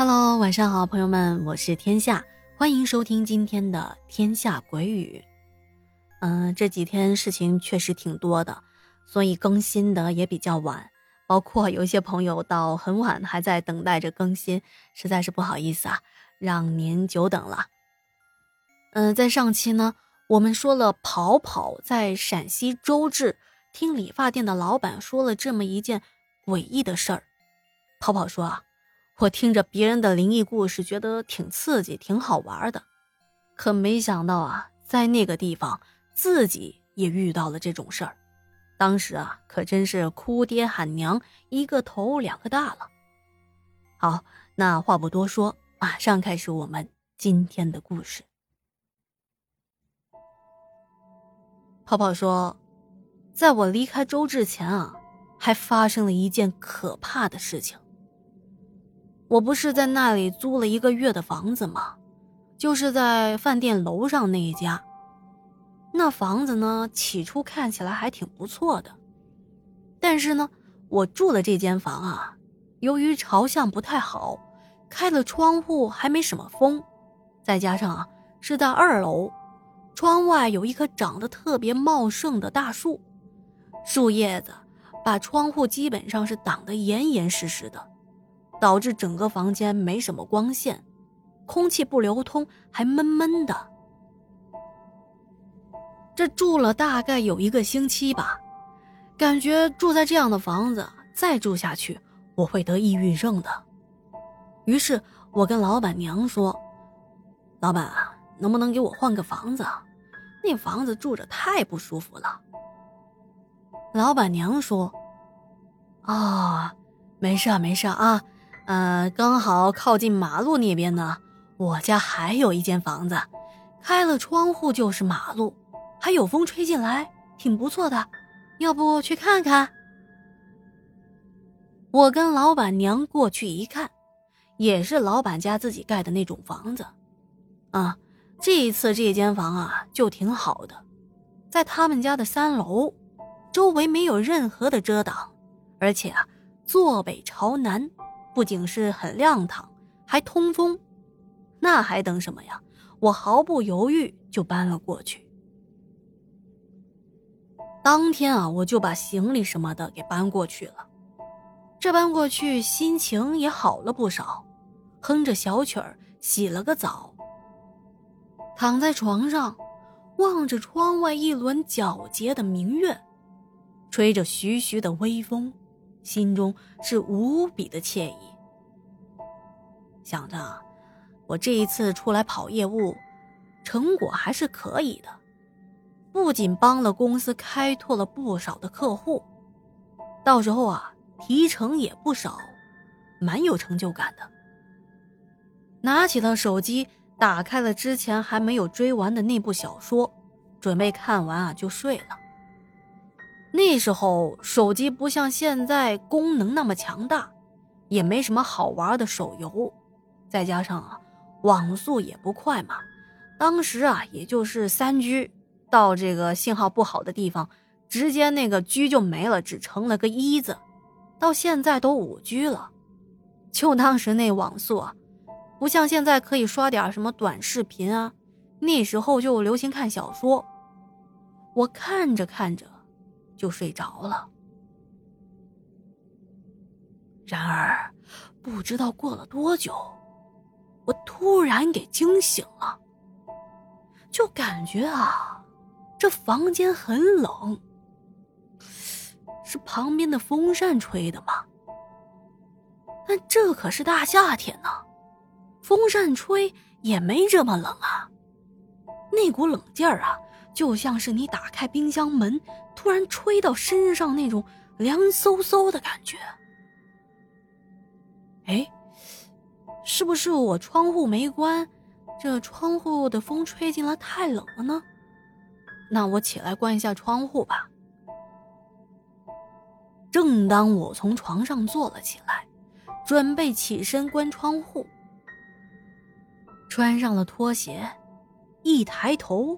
Hello，晚上好，朋友们，我是天下，欢迎收听今天的《天下鬼语》。嗯，这几天事情确实挺多的，所以更新的也比较晚，包括有一些朋友到很晚还在等待着更新，实在是不好意思啊，让您久等了。嗯，在上期呢，我们说了跑跑在陕西周至听理发店的老板说了这么一件诡异的事儿，跑跑说啊。我听着别人的灵异故事，觉得挺刺激、挺好玩的，可没想到啊，在那个地方自己也遇到了这种事儿。当时啊，可真是哭爹喊娘，一个头两个大了。好，那话不多说，马上开始我们今天的故事。泡泡说，在我离开周志前啊，还发生了一件可怕的事情。我不是在那里租了一个月的房子吗？就是在饭店楼上那一家。那房子呢，起初看起来还挺不错的，但是呢，我住的这间房啊，由于朝向不太好，开了窗户还没什么风，再加上啊是在二楼，窗外有一棵长得特别茂盛的大树，树叶子把窗户基本上是挡得严严实实的。导致整个房间没什么光线，空气不流通，还闷闷的。这住了大概有一个星期吧，感觉住在这样的房子再住下去，我会得抑郁症的。于是我跟老板娘说：“老板啊，能不能给我换个房子？那房子住着太不舒服了。”老板娘说：“啊，没事没事啊。”呃，刚好靠近马路那边呢。我家还有一间房子，开了窗户就是马路，还有风吹进来，挺不错的。要不去看看？我跟老板娘过去一看，也是老板家自己盖的那种房子。啊，这一次这间房啊就挺好的，在他们家的三楼，周围没有任何的遮挡，而且啊，坐北朝南。不仅是很亮堂，还通风，那还等什么呀？我毫不犹豫就搬了过去。当天啊，我就把行李什么的给搬过去了。这搬过去，心情也好了不少，哼着小曲儿，洗了个澡，躺在床上，望着窗外一轮皎洁的明月，吹着徐徐的微风。心中是无比的惬意，想着我这一次出来跑业务，成果还是可以的，不仅帮了公司开拓了不少的客户，到时候啊提成也不少，蛮有成就感的。拿起了手机，打开了之前还没有追完的那部小说，准备看完啊就睡了。那时候手机不像现在功能那么强大，也没什么好玩的手游，再加上啊网速也不快嘛，当时啊也就是三 G，到这个信号不好的地方，直接那个 G 就没了，只成了个一字。到现在都五 G 了，就当时那网速啊，不像现在可以刷点什么短视频啊，那时候就流行看小说，我看着看着。就睡着了。然而，不知道过了多久，我突然给惊醒了。就感觉啊，这房间很冷，是旁边的风扇吹的吗？但这可是大夏天呢，风扇吹也没这么冷啊。那股冷劲儿啊！就像是你打开冰箱门，突然吹到身上那种凉飕飕的感觉。哎，是不是我窗户没关，这窗户的风吹进来太冷了呢？那我起来关一下窗户吧。正当我从床上坐了起来，准备起身关窗户，穿上了拖鞋，一抬头。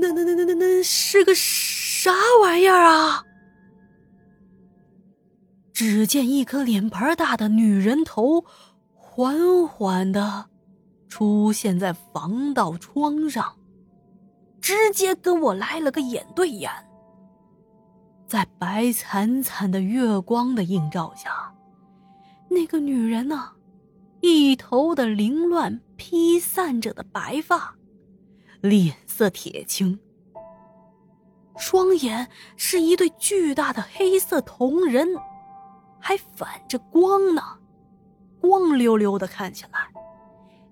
那那那那那那是个啥玩意儿啊？只见一颗脸盘大的女人头，缓缓的出现在防盗窗上，直接跟我来了个眼对眼。在白惨惨的月光的映照下，那个女人呢，一头的凌乱披散着的白发，脸色铁青。双眼是一对巨大的黑色瞳仁，还反着光呢，光溜溜的，看起来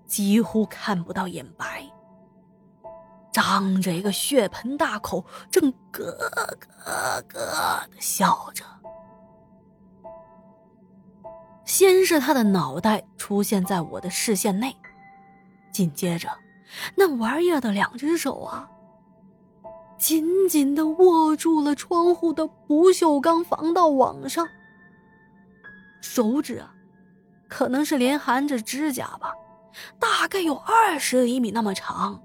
几乎看不到眼白。张着一个血盆大口，正咯咯咯的笑着。先是他的脑袋出现在我的视线内，紧接着，那玩意儿的两只手啊。紧紧的握住了窗户的不锈钢防盗网上，手指啊，可能是连含着指甲吧，大概有二十厘米那么长，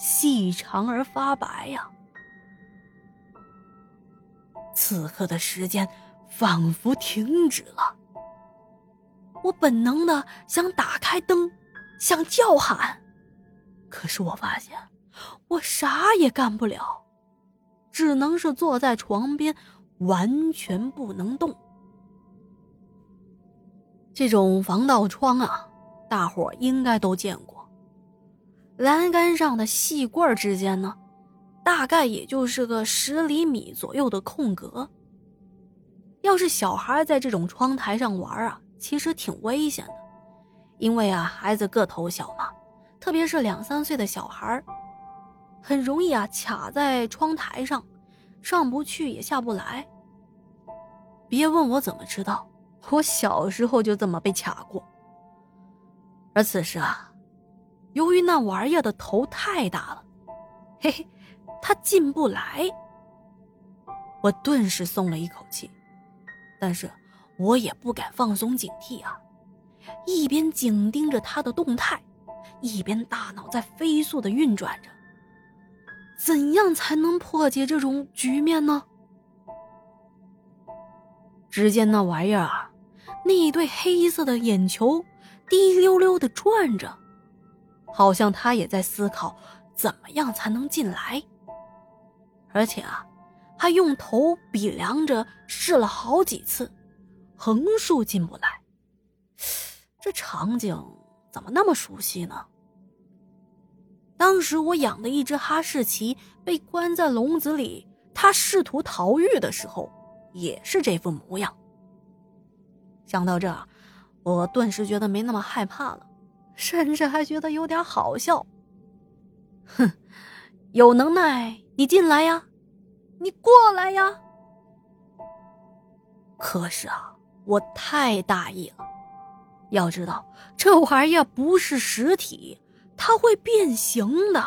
细长而发白呀。此刻的时间仿佛停止了，我本能的想打开灯，想叫喊，可是我发现。我啥也干不了，只能是坐在床边，完全不能动。这种防盗窗啊，大伙应该都见过。栏杆上的细棍之间呢，大概也就是个十厘米左右的空格。要是小孩在这种窗台上玩啊，其实挺危险的，因为啊，孩子个头小嘛，特别是两三岁的小孩很容易啊，卡在窗台上，上不去也下不来。别问我怎么知道，我小时候就这么被卡过。而此时啊，由于那玩意儿的头太大了，嘿嘿，它进不来。我顿时松了一口气，但是我也不敢放松警惕啊，一边紧盯着它的动态，一边大脑在飞速的运转着。怎样才能破解这种局面呢？只见那玩意儿啊，那一对黑色的眼球滴溜溜的转着，好像他也在思考怎么样才能进来。而且啊，还用头比量着试了好几次，横竖进不来。这场景怎么那么熟悉呢？当时我养的一只哈士奇被关在笼子里，它试图逃狱的时候，也是这副模样。想到这，我顿时觉得没那么害怕了，甚至还觉得有点好笑。哼，有能耐你进来呀，你过来呀。可是啊，我太大意了。要知道，这玩意儿不是实体。它会变形的。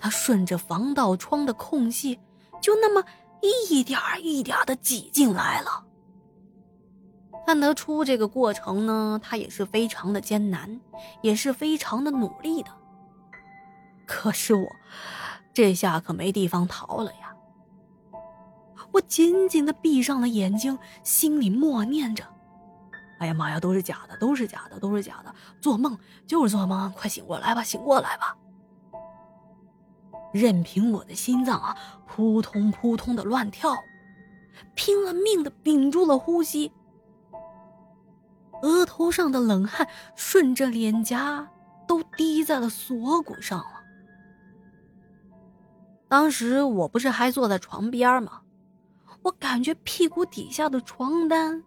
它顺着防盗窗的空隙，就那么一点一点的挤进来了。看得出这个过程呢，它也是非常的艰难，也是非常的努力的。可是我这下可没地方逃了呀！我紧紧的闭上了眼睛，心里默念着。哎呀妈呀，都是假的，都是假的，都是假的，做梦就是做梦，快醒过来吧，醒过来吧！任凭我的心脏啊扑通扑通的乱跳，拼了命的屏住了呼吸，额头上的冷汗顺着脸颊都滴在了锁骨上了。当时我不是还坐在床边吗？我感觉屁股底下的床单。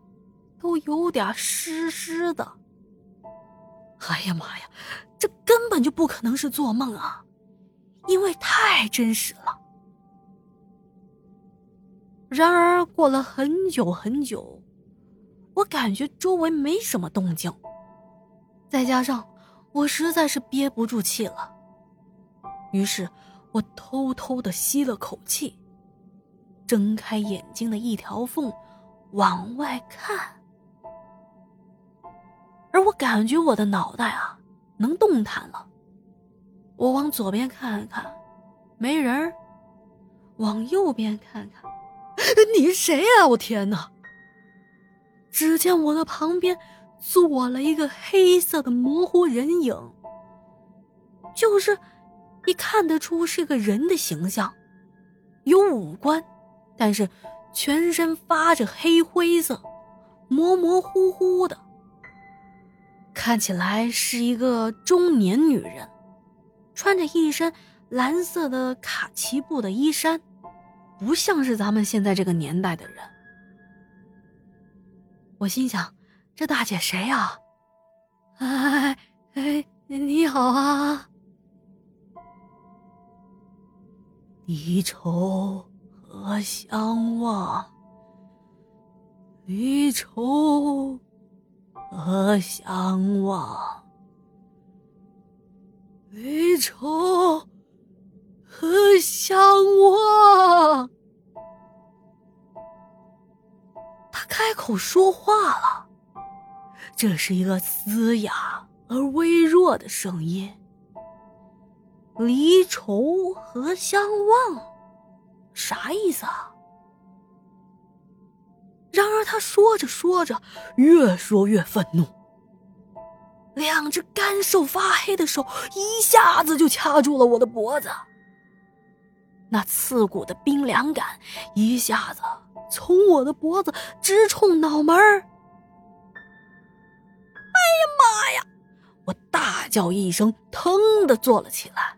都有点湿湿的。哎呀妈呀，这根本就不可能是做梦啊，因为太真实了。然而过了很久很久，我感觉周围没什么动静，再加上我实在是憋不住气了，于是我偷偷的吸了口气，睁开眼睛的一条缝，往外看。而我感觉我的脑袋啊能动弹了，我往左边看看，没人；往右边看看，你是谁呀？我天哪！只见我的旁边坐了一个黑色的模糊人影，就是你看得出是个人的形象，有五官，但是全身发着黑灰色，模模糊糊的，看起来是一个中年女人，穿着一身蓝色的卡其布的衣衫，不像是咱们现在这个年代的人。我心想，这大姐谁呀？哎哎，你好啊！离愁何相忘？离愁何相忘？离愁何相忘？开口说话了，这是一个嘶哑而微弱的声音。离愁何相忘？啥意思啊？然而他说着说着，越说越愤怒，两只干瘦发黑的手一下子就掐住了我的脖子，那刺骨的冰凉感一下子。从我的脖子直冲脑门！哎呀妈呀！我大叫一声，腾的坐了起来。